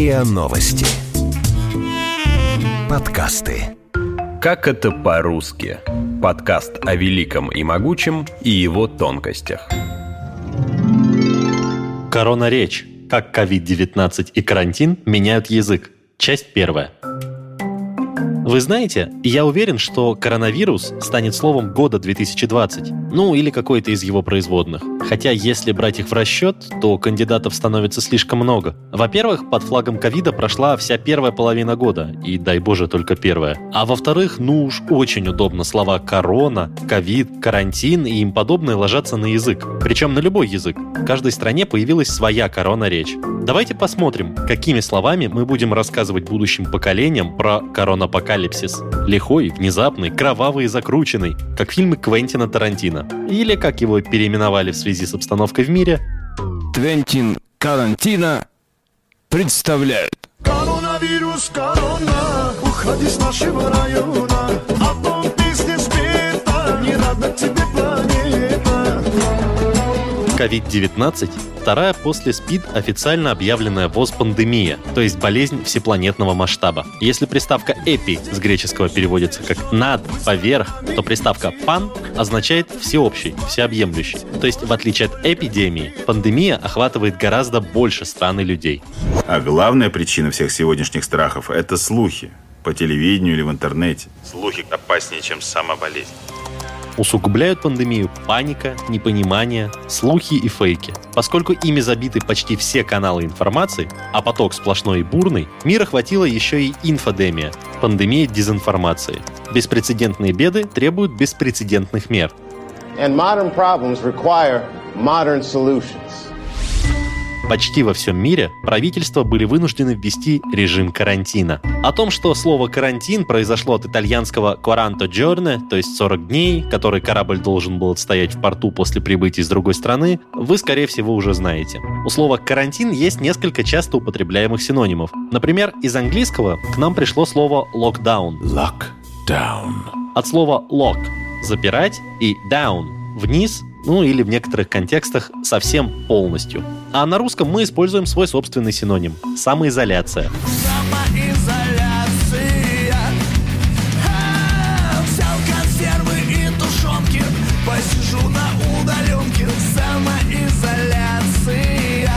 РИА Новости. Подкасты. Как это по-русски? Подкаст о великом и могучем и его тонкостях. Корона-речь. Как COVID-19 и карантин меняют язык. Часть первая. Вы знаете, я уверен, что коронавирус станет словом года 2020, ну или какой-то из его производных. Хотя, если брать их в расчет, то кандидатов становится слишком много. Во-первых, под флагом ковида прошла вся первая половина года, и дай боже, только первая. А во-вторых, ну уж очень удобно слова «корона», «ковид», «карантин» и им подобное ложатся на язык. Причем на любой язык. В каждой стране появилась своя корона-речь. Давайте посмотрим, какими словами мы будем рассказывать будущим поколениям про коронапокалипсис. Лихой, внезапный, кровавый и закрученный, как фильмы Квентина Тарантино. Или, как его переименовали в связи с обстановкой в мире, Твентин Карантина представляют. Коронавирус, корона, уходи с нашего района, а то бизнес бета, не рада тебе планета. COVID-19 – вторая после СПИД официально объявленная ВОЗ-пандемия, то есть болезнь всепланетного масштаба. Если приставка «эпи» с греческого переводится как «над», «поверх», то приставка «пан» означает «всеобщий», «всеобъемлющий». То есть, в отличие от эпидемии, пандемия охватывает гораздо больше стран и людей. А главная причина всех сегодняшних страхов – это слухи. По телевидению или в интернете. Слухи опаснее, чем сама болезнь. Усугубляют пандемию паника, непонимание, слухи и фейки. Поскольку ими забиты почти все каналы информации, а поток сплошной и бурный, мира хватило еще и инфодемия – пандемия дезинформации. Беспрецедентные беды требуют беспрецедентных мер. And modern problems require modern solutions. Почти во всем мире правительства были вынуждены ввести режим карантина. О том, что слово «карантин» произошло от итальянского «quaranto giorni», то есть 40 дней, который корабль должен был отстоять в порту после прибытия из другой страны, вы, скорее всего, уже знаете. У слова «карантин» есть несколько часто употребляемых синонимов. Например, из английского к нам пришло слово «lockdown». Lockdown. От слова «lock» — запирать и «down» — вниз, ну или в некоторых контекстах совсем полностью. А на русском мы используем свой собственный синоним – самоизоляция. Самоизоляция. А, Взял консервы и тушенки, посижу на удаленке. Самоизоляция.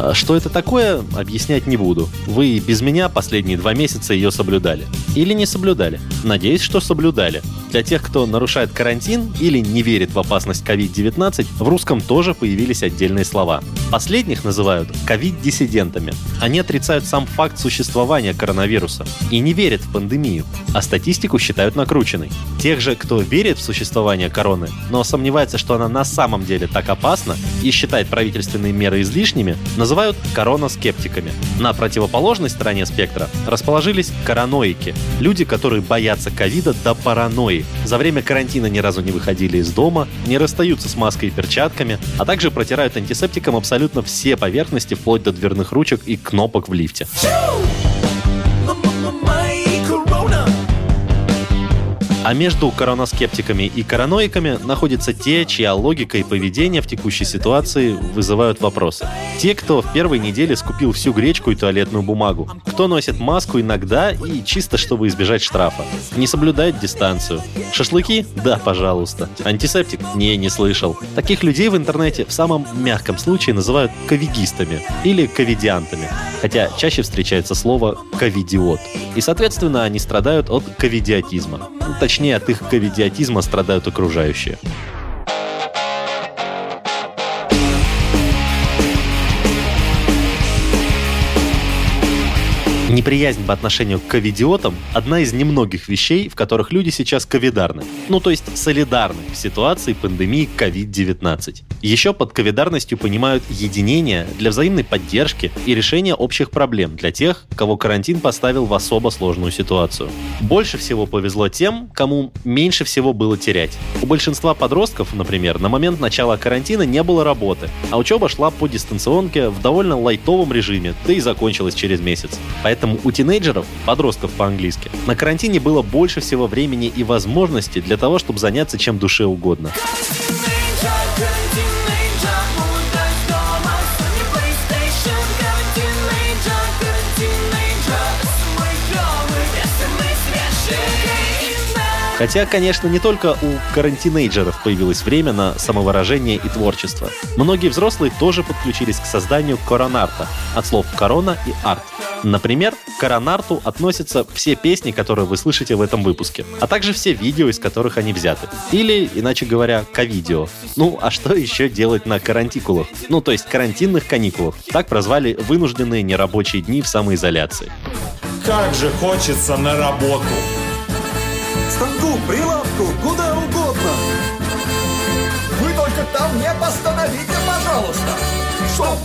А Что это такое, объяснять не буду. Вы без меня последние два месяца ее соблюдали. Или не соблюдали. Надеюсь, что соблюдали. Для тех, кто нарушает карантин или не верит в опасность COVID-19, в русском тоже появились отдельные слова. Последних называют ковид-диссидентами. Они отрицают сам факт существования коронавируса и не верят в пандемию, а статистику считают накрученной. Тех же, кто верит в существование короны, но сомневается, что она на самом деле так опасна и считает правительственные меры излишними, называют коронаскептиками. На противоположной стороне спектра расположились короноики – люди, которые боятся ковида до паранойи. За время карантина ни разу не выходили из дома, не расстаются с маской и перчатками, а также протирают антисептиком абсолютно все поверхности, вплоть до дверных ручек и кнопок в лифте. Мои А между коронаскептиками и короноиками находятся те, чья логика и поведение в текущей ситуации вызывают вопросы. Те, кто в первой неделе скупил всю гречку и туалетную бумагу. Кто носит маску иногда и чисто, чтобы избежать штрафа. Не соблюдает дистанцию. Шашлыки? Да, пожалуйста. Антисептик? Не, не слышал. Таких людей в интернете в самом мягком случае называют ковигистами или ковидиантами. Хотя чаще встречается слово ковидиот. И, соответственно, они страдают от ковидиотизма. Ну, Точнее, от их ковидиотизма страдают окружающие. Неприязнь по отношению к ковидиотам – одна из немногих вещей, в которых люди сейчас ковидарны. Ну, то есть солидарны в ситуации пандемии COVID-19. Еще под ковидарностью понимают единение для взаимной поддержки и решения общих проблем для тех, кого карантин поставил в особо сложную ситуацию. Больше всего повезло тем, кому меньше всего было терять. У большинства подростков, например, на момент начала карантина не было работы, а учеба шла по дистанционке в довольно лайтовом режиме, да и закончилась через месяц. Поэтому Поэтому у тинейджеров, подростков по-английски, на карантине было больше всего времени и возможностей для того, чтобы заняться чем душе угодно. Хотя, конечно, не только у карантинейджеров появилось время на самовыражение и творчество. Многие взрослые тоже подключились к созданию коронарта от слов «корона» и «арт», Например, к коронарту относятся все песни, которые вы слышите в этом выпуске, а также все видео, из которых они взяты. Или, иначе говоря, ковидео. Ну, а что еще делать на карантикулах? Ну, то есть карантинных каникулах. Так прозвали вынужденные нерабочие дни в самоизоляции. Как же хочется на работу. станку, прилавку, куда угодно. Вы только там не постановите, пожалуйста, что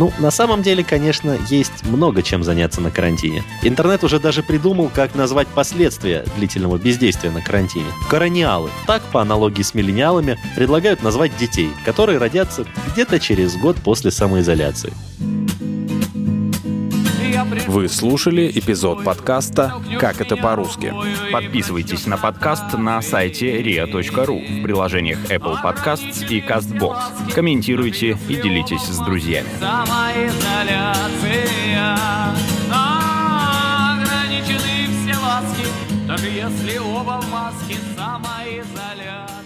Ну, на самом деле, конечно, есть много чем заняться на карантине. Интернет уже даже придумал, как назвать последствия длительного бездействия на карантине. Корониалы. Так, по аналогии с миллениалами, предлагают назвать детей, которые родятся где-то через год после самоизоляции. Вы слушали эпизод подкаста «Как это по-русски». Подписывайтесь на подкаст на сайте ria.ru в приложениях Apple Podcasts и CastBox. Комментируйте и делитесь с друзьями. Даже если оба в маске Самоизоляция